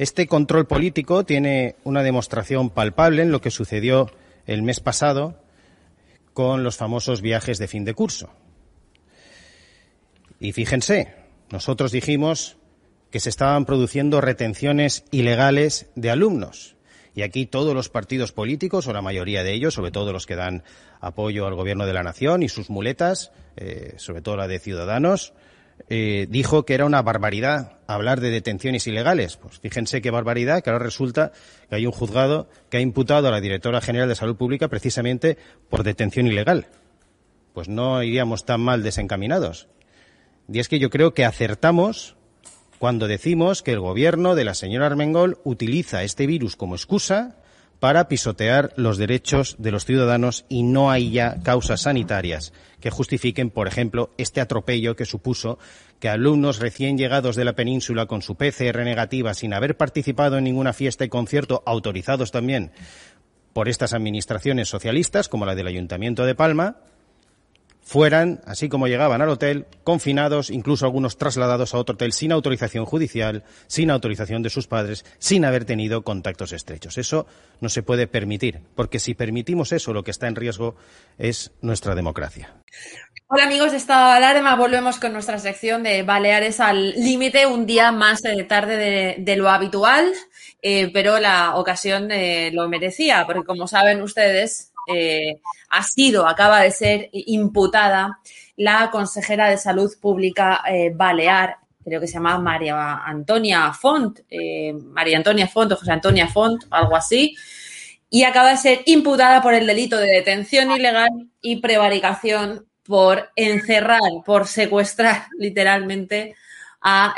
Este control político tiene una demostración palpable en lo que sucedió el mes pasado con los famosos viajes de fin de curso. Y fíjense, nosotros dijimos que se estaban produciendo retenciones ilegales de alumnos. Y aquí todos los partidos políticos, o la mayoría de ellos, sobre todo los que dan apoyo al Gobierno de la Nación y sus muletas, eh, sobre todo la de Ciudadanos, eh, dijo que era una barbaridad hablar de detenciones ilegales. Pues fíjense qué barbaridad, que ahora resulta que hay un juzgado que ha imputado a la directora general de Salud Pública precisamente por detención ilegal. Pues no iríamos tan mal desencaminados. Y es que yo creo que acertamos cuando decimos que el gobierno de la señora Armengol utiliza este virus como excusa para pisotear los derechos de los ciudadanos y no hay ya causas sanitarias que justifiquen, por ejemplo, este atropello que supuso que alumnos recién llegados de la península con su PCR negativa sin haber participado en ninguna fiesta y concierto, autorizados también por estas administraciones socialistas, como la del Ayuntamiento de Palma, fueran, así como llegaban al hotel, confinados, incluso algunos trasladados a otro hotel sin autorización judicial, sin autorización de sus padres, sin haber tenido contactos estrechos. Eso no se puede permitir, porque si permitimos eso, lo que está en riesgo es nuestra democracia. Hola amigos de Estado de Alarma, volvemos con nuestra sección de Baleares al límite, un día más tarde de, lo habitual, eh, pero la ocasión eh, lo merecía, porque como saben ustedes, eh, ha sido, acaba de ser imputada la consejera de Salud Pública eh, Balear, creo que se llama María Antonia Font, eh, María Antonia Font o José Antonia Font, algo así, y acaba de ser imputada por el delito de detención ilegal y prevaricación por encerrar, por secuestrar literalmente a,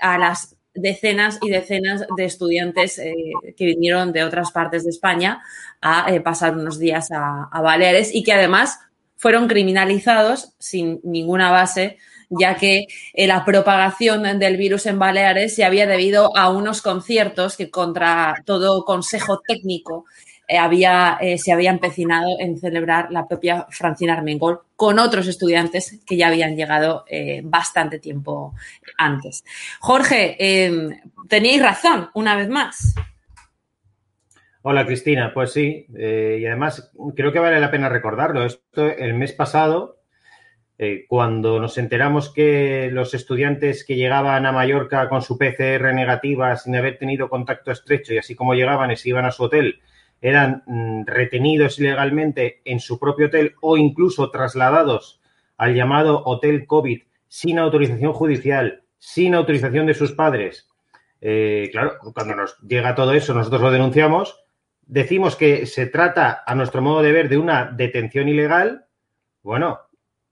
a las decenas y decenas de estudiantes eh, que vinieron de otras partes de España a eh, pasar unos días a, Baleares y que además fueron criminalizados sin ninguna base, ya que eh, la propagación del virus en Baleares se había debido a unos conciertos que contra todo consejo técnico había, eh, se había empecinado en celebrar la propia Francina Armengol con otros estudiantes que ya habían llegado bastante tiempo antes. Jorge, em, teníais razón, una vez más. Hola Cristina, pues sí, y además creo que vale la pena recordarlo. Esto el mes pasado eh, cuando nos enteramos que los estudiantes que llegaban a Mallorca con su PCR negativa sin haber tenido contacto estrecho y así como llegaban y se iban a su hotel, eran mm, retenidos ilegalmente en su propio hotel o incluso trasladados al llamado hotel COVID sin autorización judicial, sin autorización de sus padres. Eh, claro, cuando nos llega todo eso, nosotros lo denunciamos, decimos que se trata, a nuestro modo de ver, de una detención ilegal. Bueno,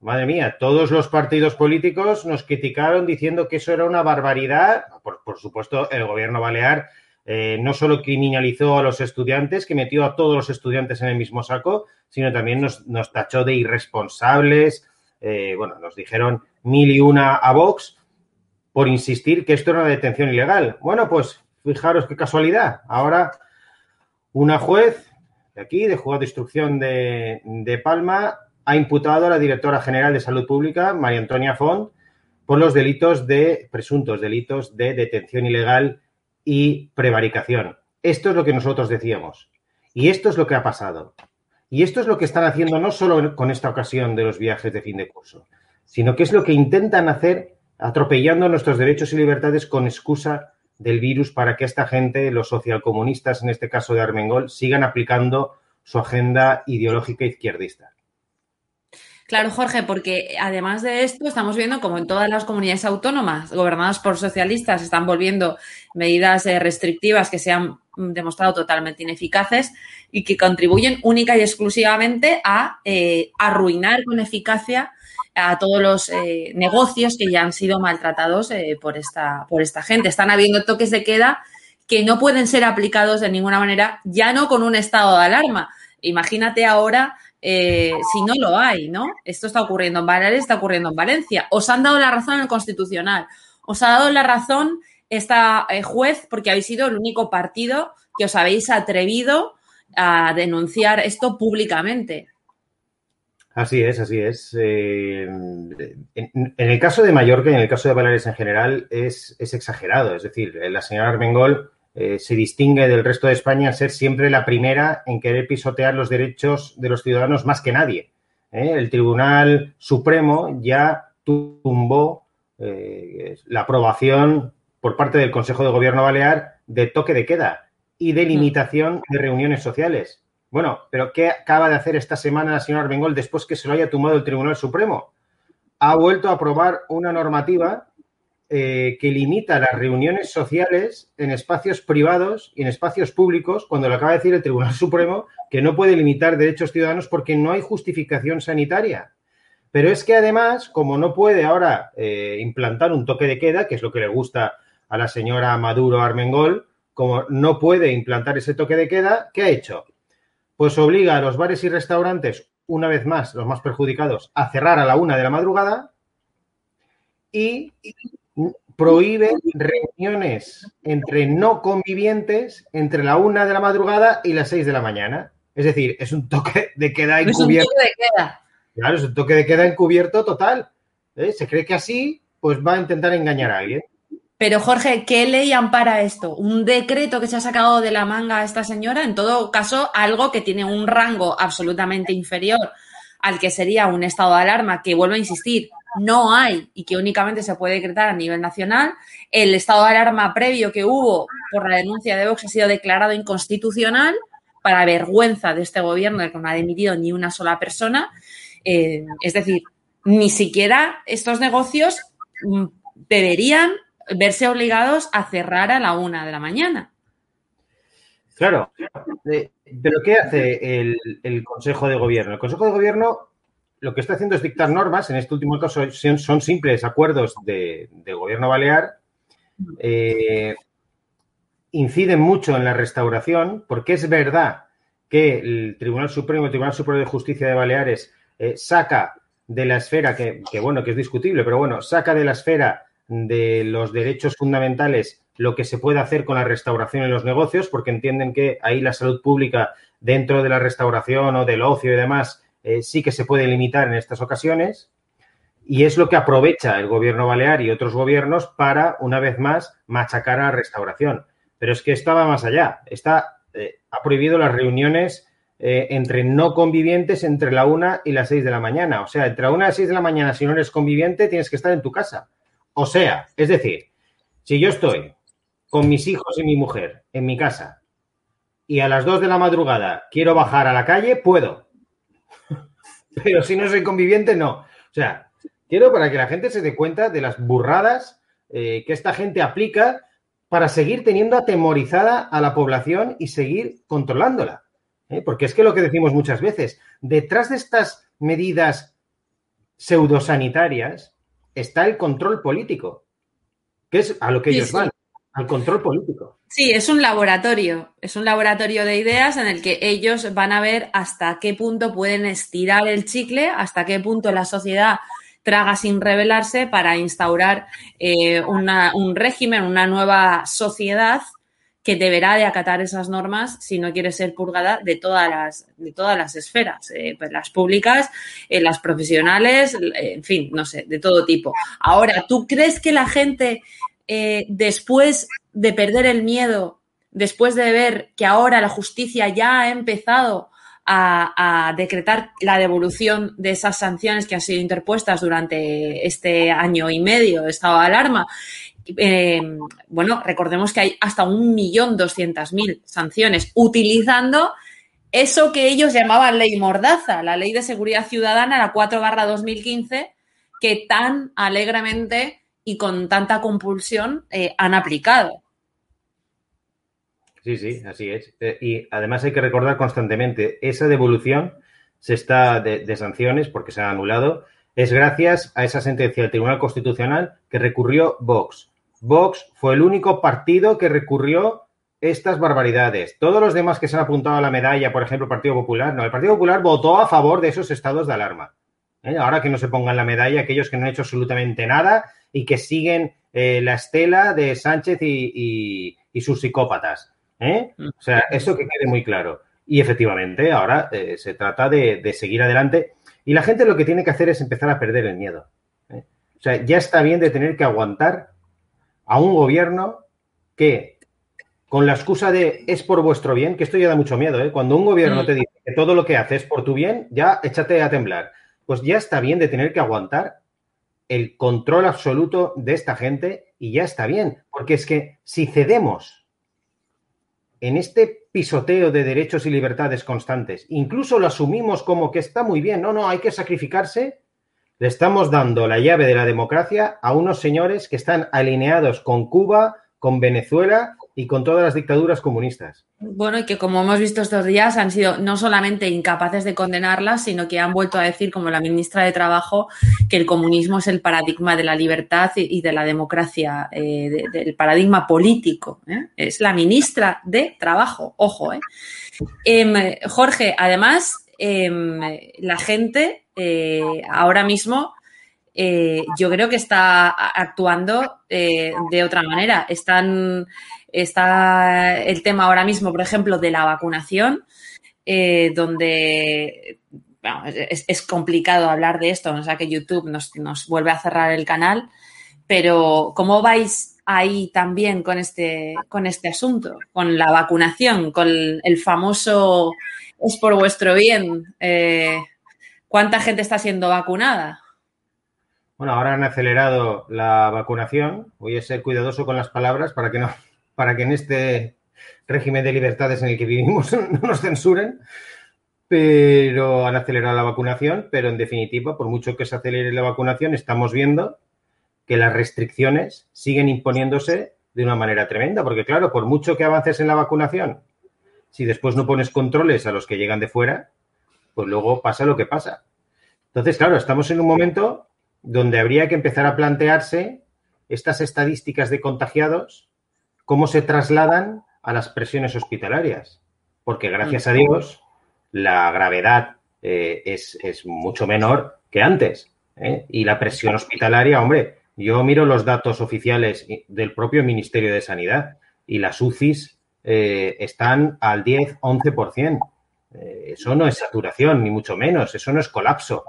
Madre mía, todos los partidos políticos nos criticaron diciendo que eso era una barbaridad. Por, supuesto, el gobierno balear eh, no solo criminalizó a los estudiantes, que metió a todos los estudiantes en el mismo saco, sino también nos, tachó de irresponsables. Eh, bueno, nos dijeron mil y una a Vox por insistir que esto era una detención ilegal. Bueno, pues fijaros qué casualidad. Ahora una juez de aquí, de Juzgado de Instrucción de, de Palma, ha imputado a la directora general de Salud Pública, María Antonia Font, por los delitos de presuntos delitos de detención ilegal y prevaricación. Esto es lo que nosotros decíamos. Y esto es lo que ha pasado. Y esto es lo que están haciendo no solo con esta ocasión de los viajes de fin de curso, sino que es lo que intentan hacer atropellando nuestros derechos y libertades con excusa del virus para que esta gente, los socialcomunistas, en este caso de Armengol, sigan aplicando su agenda ideológica izquierdista. Claro, Jorge, porque además de esto estamos viendo como en todas las comunidades autónomas gobernadas por socialistas están volviendo medidas eh, restrictivas que se han demostrado totalmente ineficaces y que contribuyen única y exclusivamente a eh, arruinar con eficacia a todos los eh, negocios que ya han sido maltratados por, esta, por esta gente. Están habiendo toques de queda que no pueden ser aplicados de ninguna manera, ya no con un estado de alarma. Imagínate ahora eh, si no lo hay, ¿no? Esto está ocurriendo en Baleares, está ocurriendo en Valencia. Os han dado la razón en el Constitucional. Os ha dado la razón esta eh, juez porque habéis sido el único partido que os habéis atrevido a denunciar esto públicamente. Así es, así es. Eh, en, el caso de Mallorca y en el caso de Baleares en general es, es exagerado. Es decir, la señora Armengol eh, se distingue del resto de España ser siempre la primera en querer pisotear los derechos de los ciudadanos más que nadie. ¿eh? El Tribunal Supremo ya tumbó eh, la aprobación por parte del Consejo de Gobierno Balear de toque de queda y de limitación de reuniones sociales. Bueno, pero ¿qué acaba de hacer esta semana la señora Arbengol después que se lo haya tumbado el Tribunal Supremo? Ha vuelto a aprobar una normativa eh, que limita las reuniones sociales en espacios privados y en espacios públicos, cuando lo acaba de decir el Tribunal Supremo, que no puede limitar derechos ciudadanos porque no hay justificación sanitaria. Pero es que además, como no puede ahora eh, implantar un toque de queda, que es lo que le gusta a la señora Maduro Armengol, como no puede implantar ese toque de queda, ¿qué ha hecho? Pues obliga a los bares y restaurantes, una vez más, los más perjudicados, a cerrar a la una de la madrugada y prohíbe reuniones entre no convivientes entre la una de la madrugada y las seis de la mañana. Es decir, es un toque de queda encubierto. Es un toque de queda. Claro, es un toque de queda encubierto total. ¿Eh? Se cree que así, pues va a intentar engañar a alguien. Pero Jorge, ¿qué ley ampara esto? ¿Un decreto que se ha sacado de la manga a esta señora? En todo caso, algo que tiene un rango absolutamente inferior al que sería un estado de alarma, que vuelvo a insistir, no hay y que únicamente se puede decretar a nivel nacional. El estado de alarma previo que hubo por la denuncia de Vox ha sido declarado inconstitucional para vergüenza de este gobierno que no ha dimitido ni una sola persona. Eh, es decir, ni siquiera estos negocios mm, deberían verse obligados a cerrar a la una de la mañana. Claro, pero ¿qué hace el, el Consejo de Gobierno? El Consejo de Gobierno lo que está haciendo es dictar normas, en este último caso son, simples acuerdos de, gobierno balear, eh, inciden mucho en la restauración, porque es verdad que el Tribunal Supremo, el Tribunal Supremo de Justicia de Baleares, eh, saca de la esfera, que, que, bueno, que es discutible, pero bueno, saca de la esfera de los derechos fundamentales lo que se puede hacer con la restauración en los negocios, porque entienden que ahí la salud pública dentro de la restauración o del ocio y demás, eh, sí que se puede limitar en estas ocasiones. Y es lo que aprovecha el gobierno balear y otros gobiernos para, una vez más, machacar a la restauración. Pero es que estaba más allá. Está, eh, ha prohibido las reuniones eh, entre no convivientes entre la una y las seis de la mañana. O sea, entre la una y las seis de la mañana, si no eres conviviente, tienes que estar en tu casa. O sea, es decir, si yo estoy con mis hijos y mi mujer en mi casa y a las dos de la madrugada quiero bajar a la calle, puedo. Pero si no soy conviviente, no. O sea, quiero para que la gente se dé cuenta de las burradas eh, que esta gente aplica para seguir teniendo atemorizada a la población y seguir controlándola. ¿eh? Porque es que lo que decimos muchas veces, detrás de estas medidas pseudosanitarias está el control político, que es a lo que ellos van, al control político. Sí, es un laboratorio, es un laboratorio de ideas en el que ellos van a ver hasta qué punto pueden estirar el chicle, hasta qué punto la sociedad traga sin rebelarse para instaurar eh, un régimen, una nueva sociedad que deberá de acatar esas normas si no quiere ser purgada de todas las, de todas las esferas, eh, pues las públicas, eh, las profesionales, en fin, no sé, de todo tipo. Ahora, ¿tú crees que la gente, después de perder el miedo, después de ver que ahora la justicia ya ha empezado a, decretar la devolución de esas sanciones que han sido interpuestas durante este año y medio de estado de alarma. Eh, bueno, recordemos que hay hasta un millón doscientas mil sanciones utilizando eso que ellos llamaban ley mordaza, la ley de seguridad ciudadana, la 4 barra 2015, que tan alegremente y con tanta compulsión eh, han aplicado. Sí, sí, así es. Eh, y además hay que recordar constantemente, esa devolución se está de, sanciones porque se ha anulado, es gracias a esa sentencia del Tribunal Constitucional que recurrió Vox. Vox fue el único partido que recurrió estas barbaridades. Todos los demás que se han apuntado a la medalla, por ejemplo, el Partido Popular, no, el Partido Popular votó a favor de esos estados de alarma. ¿Eh? Ahora que no se pongan la medalla aquellos que no han hecho absolutamente nada y que siguen eh, la estela de Sánchez y sus psicópatas. ¿Eh? Mm. O sea, eso que quede muy claro. Y efectivamente, ahora se trata de, seguir adelante. Y la gente lo que tiene que hacer es empezar a perder el miedo. O sea, ya está bien de tener que aguantar a un gobierno que, con la excusa de es por vuestro bien, que esto ya da mucho miedo, Cuando un gobierno mm. te dice que todo lo que hace es por tu bien, ya échate a temblar. Pues ya está bien de tener que aguantar el control absoluto de esta gente y ya está bien. Porque es que si cedemos en este pisoteo de derechos y libertades constantes, incluso lo asumimos como que está muy bien, no, no, hay que sacrificarse, le estamos dando la llave de la democracia a unos señores que están alineados con Cuba, con Venezuela y con todas las dictaduras comunistas. Bueno, y que como hemos visto estos días han sido no solamente incapaces de condenarlas, sino que han vuelto a decir, como la ministra de Trabajo, que el comunismo es el paradigma de la libertad y de la democracia, eh, del paradigma político. ¿eh? Es la ministra de Trabajo, ojo. ¿eh? Em, Jorge, además, em, la gente ahora mismo yo creo que está actuando de otra manera. Están Está el tema ahora mismo, por ejemplo, de la vacunación, eh, donde es, complicado hablar de esto, o sea que YouTube nos, vuelve a cerrar el canal, pero ¿cómo vais ahí también con este, este asunto, con la vacunación, con el famoso es por vuestro bien? Eh, ¿Cuánta gente está siendo vacunada? Bueno, ahora han acelerado la vacunación. Voy a ser cuidadoso con las palabras para que no para que en este régimen de libertades en el que vivimos no nos censuren, pero han acelerado la vacunación, pero en definitiva, por mucho que se acelere la vacunación, estamos viendo que las restricciones siguen imponiéndose de una manera tremenda, porque claro, por mucho que avances en la vacunación, si después no pones controles a los que llegan de fuera, pues luego pasa lo que pasa. Entonces, claro, estamos en un momento donde habría que empezar a plantearse estas estadísticas de contagiados cómo se trasladan a las presiones hospitalarias. Porque gracias a Dios la gravedad eh, es, mucho menor que antes. ¿eh? Y la presión hospitalaria, hombre, yo miro los datos oficiales del propio Ministerio de Sanidad y las UCIs eh, están al 10-11%. Eh, eso no es saturación, ni mucho menos, eso no es colapso.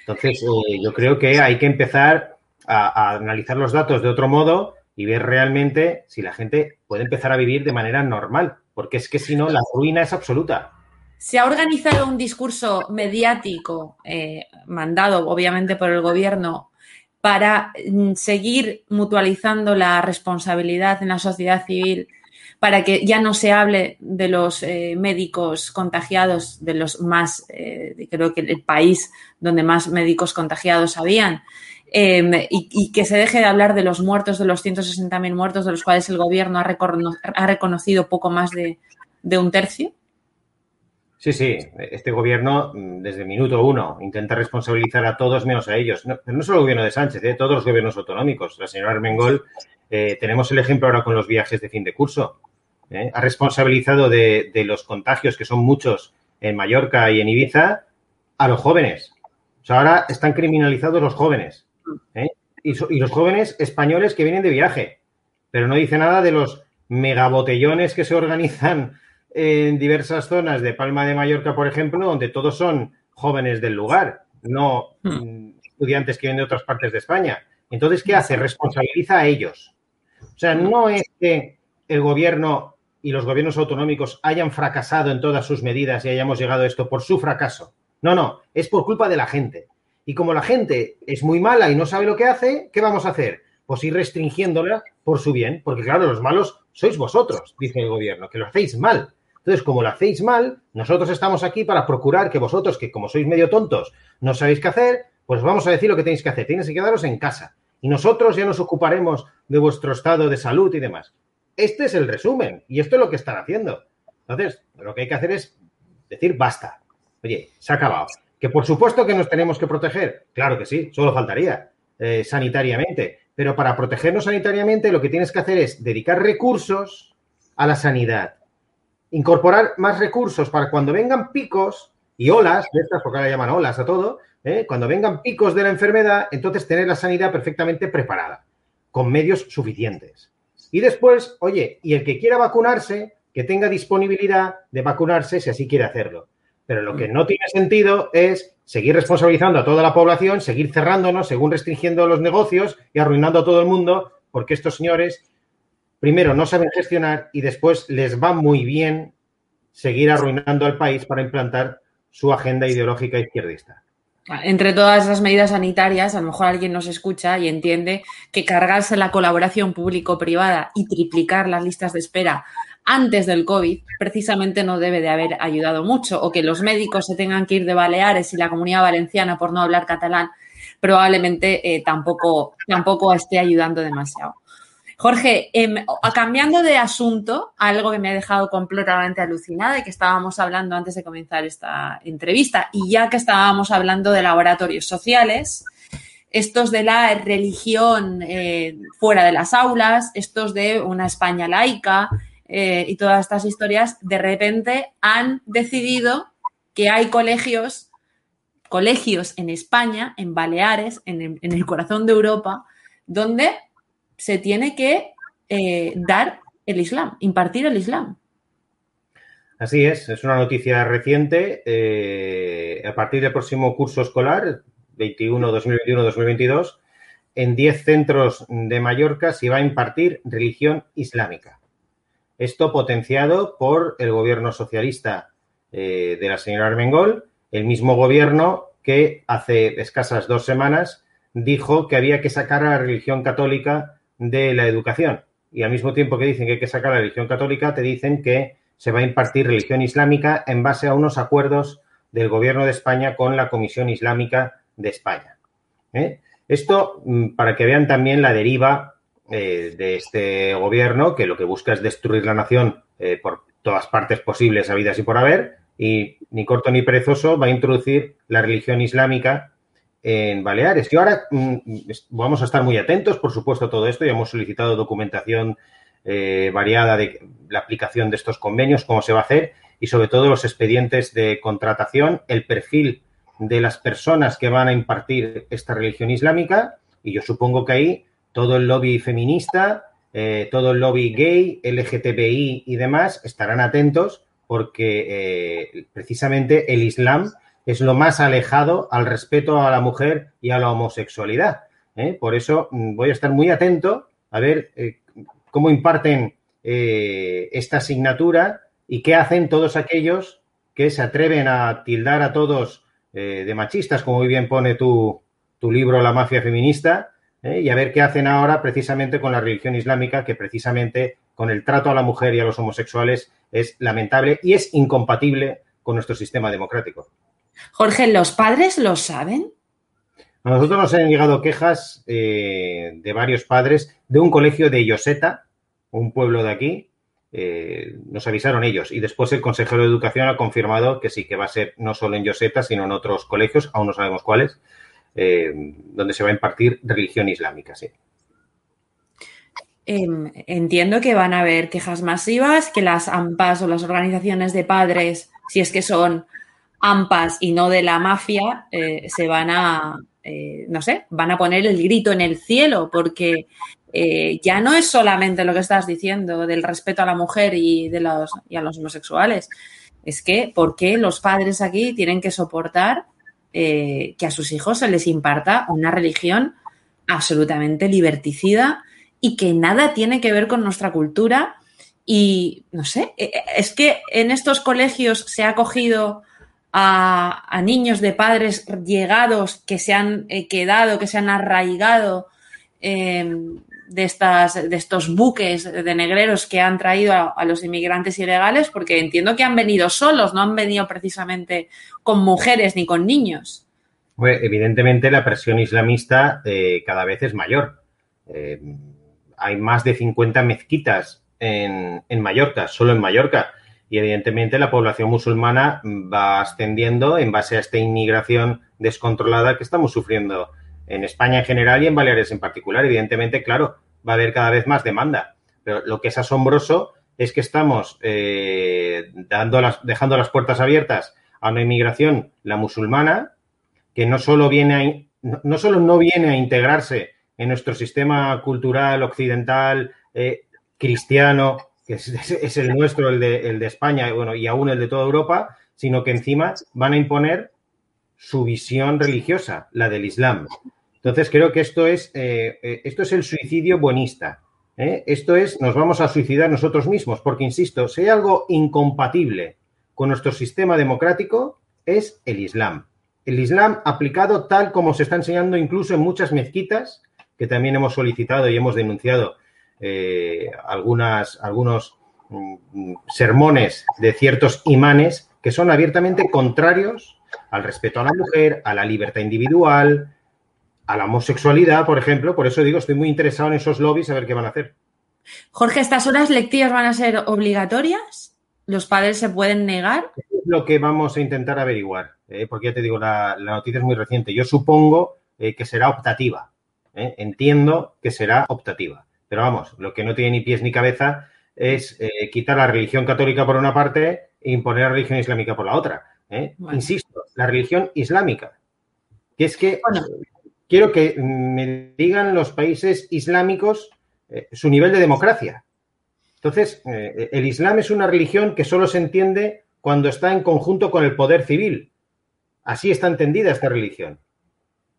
Entonces, yo creo que hay que empezar a, a, analizar los datos de otro modo y ver realmente si la gente puede empezar a vivir de manera normal, porque es que si no, la ruina es absoluta. Se ha organizado un discurso mediático, eh, mandado obviamente por el gobierno, para mm, seguir mutualizando la responsabilidad en la sociedad civil, para que ya no se hable de los eh, médicos contagiados, de los más, eh, creo que el país donde más médicos contagiados habían, eh, y, que se deje de hablar de los muertos, de los 160.000 muertos, de los cuales el gobierno ha, recono ha reconocido poco más de, un tercio. Sí, sí, este gobierno mm, desde el minuto uno intenta responsabilizar a todos menos a ellos. No, no solo el gobierno de Sánchez, ¿eh? todos los gobiernos autonómicos. La señora Armengol, eh, tenemos el ejemplo ahora con los viajes de fin de curso. ¿eh? Ha responsabilizado de, los contagios, que son muchos en Mallorca y en Ibiza, a los jóvenes. O sea, ahora están criminalizados los jóvenes. Y, so, y los jóvenes españoles que vienen de viaje. Pero no dice nada de los megabotellones que se organizan en diversas zonas de Palma de Mallorca, por ejemplo, donde todos son jóvenes del lugar, no mm. estudiantes que vienen de otras partes de España. Entonces, ¿qué hace? Responsabiliza a ellos. O sea, no es que el gobierno y los gobiernos autonómicos hayan fracasado en todas sus medidas y hayamos llegado a esto por su fracaso. No, no, es por culpa de la gente. Y como la gente es muy mala y no sabe lo que hace, ¿qué vamos a hacer? Pues ir restringiéndola por su bien, porque claro, los malos sois vosotros, dice el gobierno, que lo hacéis mal. Entonces, como lo hacéis mal, nosotros estamos aquí para procurar que vosotros, que como sois medio tontos, no sabéis qué hacer, pues vamos a decir lo que tenéis que hacer. Tenéis que quedaros en casa. Y nosotros ya nos ocuparemos de vuestro estado de salud y demás. Este es el resumen. Y esto es lo que están haciendo. Entonces, lo que hay que hacer es decir basta. Oye, se ha acabado. Que por supuesto que nos tenemos que proteger. Claro que sí, solo faltaría. Eh, sanitariamente. Pero para protegernos sanitariamente, lo que tienes que hacer es dedicar recursos a la sanidad incorporar más recursos para cuando vengan picos y olas, estas, porque ahora llaman olas a todo, ¿eh? cuando vengan picos de la enfermedad, entonces tener la sanidad perfectamente preparada, con medios suficientes. Y después, oye, y el que quiera vacunarse, que tenga disponibilidad de vacunarse si así quiere hacerlo. Pero lo que no tiene sentido es seguir responsabilizando a toda la población, seguir cerrándonos, según restringiendo los negocios y arruinando a todo el mundo, porque estos señores primero no saben gestionar y después les va muy bien seguir arruinando al país para implantar su agenda ideológica izquierdista. Entre todas las medidas sanitarias, a lo mejor alguien nos escucha y entiende que cargarse la colaboración público-privada y triplicar las listas de espera antes del COVID precisamente no debe de haber ayudado mucho, o que los médicos se tengan que ir de Baleares y la comunidad valenciana por no hablar catalán probablemente eh, tampoco, tampoco esté ayudando demasiado. Jorge, eh, cambiando de asunto, algo que me ha dejado completamente alucinada y que estábamos hablando antes de comenzar esta entrevista, y ya que estábamos hablando de laboratorios sociales, estos de la religión eh, fuera de las aulas, estos de una España laica eh, y todas estas historias, de repente han decidido que hay colegios, colegios en España, en Baleares, en el, corazón de Europa, donde se tiene que eh, dar el Islam, impartir el Islam. Así es, es una noticia reciente. Eh, a partir del próximo curso escolar, 21, 2021, 2022, en 10 centros de Mallorca se va a impartir religión islámica. Esto potenciado por el gobierno socialista eh, de la señora Armengol, el mismo gobierno que hace escasas dos semanas dijo que había que sacar a la religión católica de la educación. Y al mismo tiempo que dicen que hay que sacar la religión católica, te dicen que se va a impartir religión islámica en base a unos acuerdos del Gobierno de España con la Comisión Islámica de España. ¿Eh? Esto mm, para que vean también la deriva eh, de este gobierno, que lo que busca es destruir la nación eh, por todas partes posibles, habidas y por haber, y ni corto ni perezoso va a introducir la religión islámica en Baleares. Y ahora mm, vamos a estar muy atentos, por supuesto, a todo esto y hemos solicitado documentación eh, variada de la aplicación de estos convenios, cómo se va a hacer y sobre todo los expedientes de contratación, el perfil de las personas que van a impartir esta religión islámica y yo supongo que ahí todo el lobby feminista, eh, todo el lobby gay, LGTBI y demás estarán atentos porque eh, precisamente el Islam es lo más alejado al respeto a la mujer y a la homosexualidad. ¿eh? Por eso mm, voy a estar muy atento a ver cómo imparten esta asignatura y qué hacen todos aquellos que se atreven a tildar a todos de machistas, como muy bien pone tu libro La mafia feminista, y a ver qué hacen ahora precisamente con la religión islámica, que precisamente con el trato a la mujer y a los homosexuales es lamentable y es incompatible con nuestro sistema democrático. Jorge, ¿los padres lo saben? A nosotros nos han llegado quejas eh, de varios padres de un colegio de Yoseta, un pueblo de aquí. Eh, nos avisaron ellos y después el consejero de educación ha confirmado que sí, que va a ser no solo en Yoseta, sino en otros colegios, aún no sabemos cuáles, eh, donde se va a impartir religión islámica, sí. Em, entiendo que van a haber quejas masivas, que las AMPAs o las organizaciones de padres, si es que son AMPAs y no de la mafia, eh, se van a, eh, no sé, van a poner el grito en el cielo, porque ya no es solamente lo que estás diciendo del respeto a la mujer y, de los, y a los homosexuales. Es que, ¿por qué los padres aquí tienen que soportar que a sus hijos se les imparta una religión absolutamente liberticida? y que nada tiene que ver con nuestra cultura. Y no sé, e, e, es que en estos colegios se ha cogido a, niños de padres llegados que se han eh, quedado, que se han arraigado de, estas, de estos buques de negreros que han traído a, los inmigrantes ilegales, porque entiendo que han venido solos, no han venido precisamente con mujeres ni con niños. evidentemente la presión islamista eh, cada vez es mayor. Eh, hay más de 50 mezquitas en, Mallorca, solo en Mallorca. Y evidentemente la población musulmana va ascendiendo en base a esta inmigración descontrolada que estamos sufriendo en España en general y en Baleares en particular. Evidentemente, claro, va a haber cada vez más demanda. Pero lo que es asombroso es que estamos eh, dando las, dejando las puertas abiertas a una inmigración, la musulmana, que no solo viene no solo no viene a integrarse en nuestro sistema cultural occidental eh, cristiano, que es, el nuestro, el de, el de España bueno, y aún el de toda Europa, sino que encima van a imponer su visión religiosa, la del Islam. Entonces creo que esto es, eh, eh, esto es el suicidio buenista. Esto es, nos vamos a suicidar nosotros mismos, porque, insisto, si hay algo incompatible con nuestro sistema democrático, es el Islam. El Islam aplicado tal como se está enseñando incluso en muchas mezquitas que también hemos solicitado y hemos denunciado eh, algunos mm, sermones de ciertos imanes que son abiertamente contrarios al respeto a la mujer, a la libertad individual, a la homosexualidad, por ejemplo. Por eso digo, estoy muy interesado en esos lobbies a ver qué van a hacer. Jorge, ¿estas horas lectivas van a ser obligatorias? ¿Los padres se pueden negar? Es lo que vamos a intentar averiguar, eh, porque ya te digo, la, noticia es muy reciente. Yo supongo eh, que será optativa. ¿eh? entiendo que será optativa. Pero vamos, lo que no tiene ni pies ni cabeza es quitar la religión católica por una parte e imponer la religión islámica por la otra. Insisto, la religión islámica. Que es que quiero que me digan los países islámicos su nivel de democracia. Entonces, el Islam es una religión que solo se entiende cuando está en conjunto con el poder civil. Así está entendida esta religión.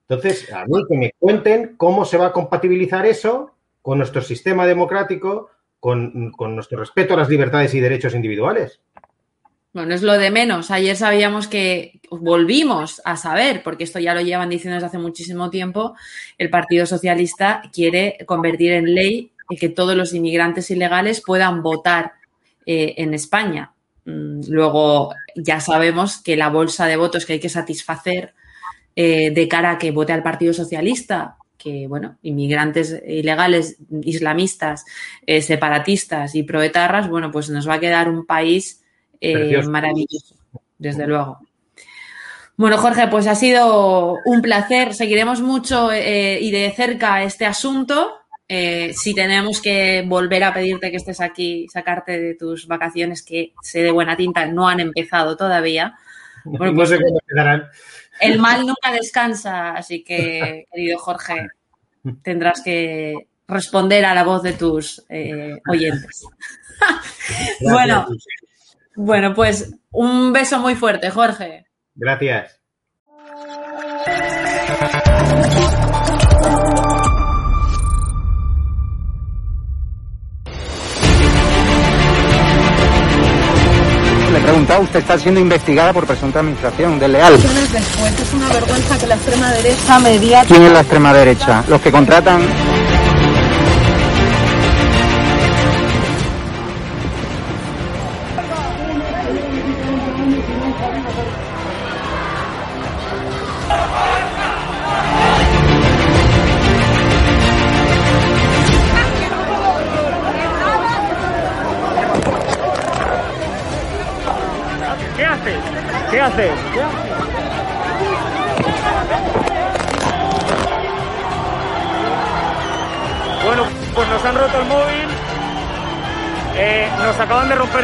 Entonces, a mí que me cuenten cómo se va a compatibilizar eso con nuestro sistema democrático, con, nuestro respeto a las libertades y derechos individuales. Bueno, es lo de menos. Ayer sabíamos que volvimos a saber, porque esto ya lo llevan diciendo desde hace muchísimo tiempo, el Partido Socialista quiere convertir en ley que todos los inmigrantes ilegales puedan votar eh, en España. Mm, luego ya sabemos que la bolsa de votos que hay que satisfacer eh, de cara a que vote al Partido Socialista, que, bueno, inmigrantes ilegales, islamistas, eh, separatistas y proetarras, bueno, pues nos va a quedar un país eh, maravilloso, desde luego. Bueno, Jorge, pues ha sido un placer. Seguiremos mucho y de cerca este asunto. si tenemos que volver a pedirte que estés aquí, sacarte de tus vacaciones, que sé de buena tinta, no han empezado todavía. No sé pues cómo quedarán. El mal nunca descansa, así que, querido Jorge, tendrás que responder a la voz de tus eh, oyentes. bueno, Bueno, pues un beso muy fuerte, Jorge. Gracias. Le he preguntado, usted está siendo investigada por presunta administración desleal. Después es una vergüenza que la extrema derecha media. ¿Quién es la extrema derecha? Los que contratan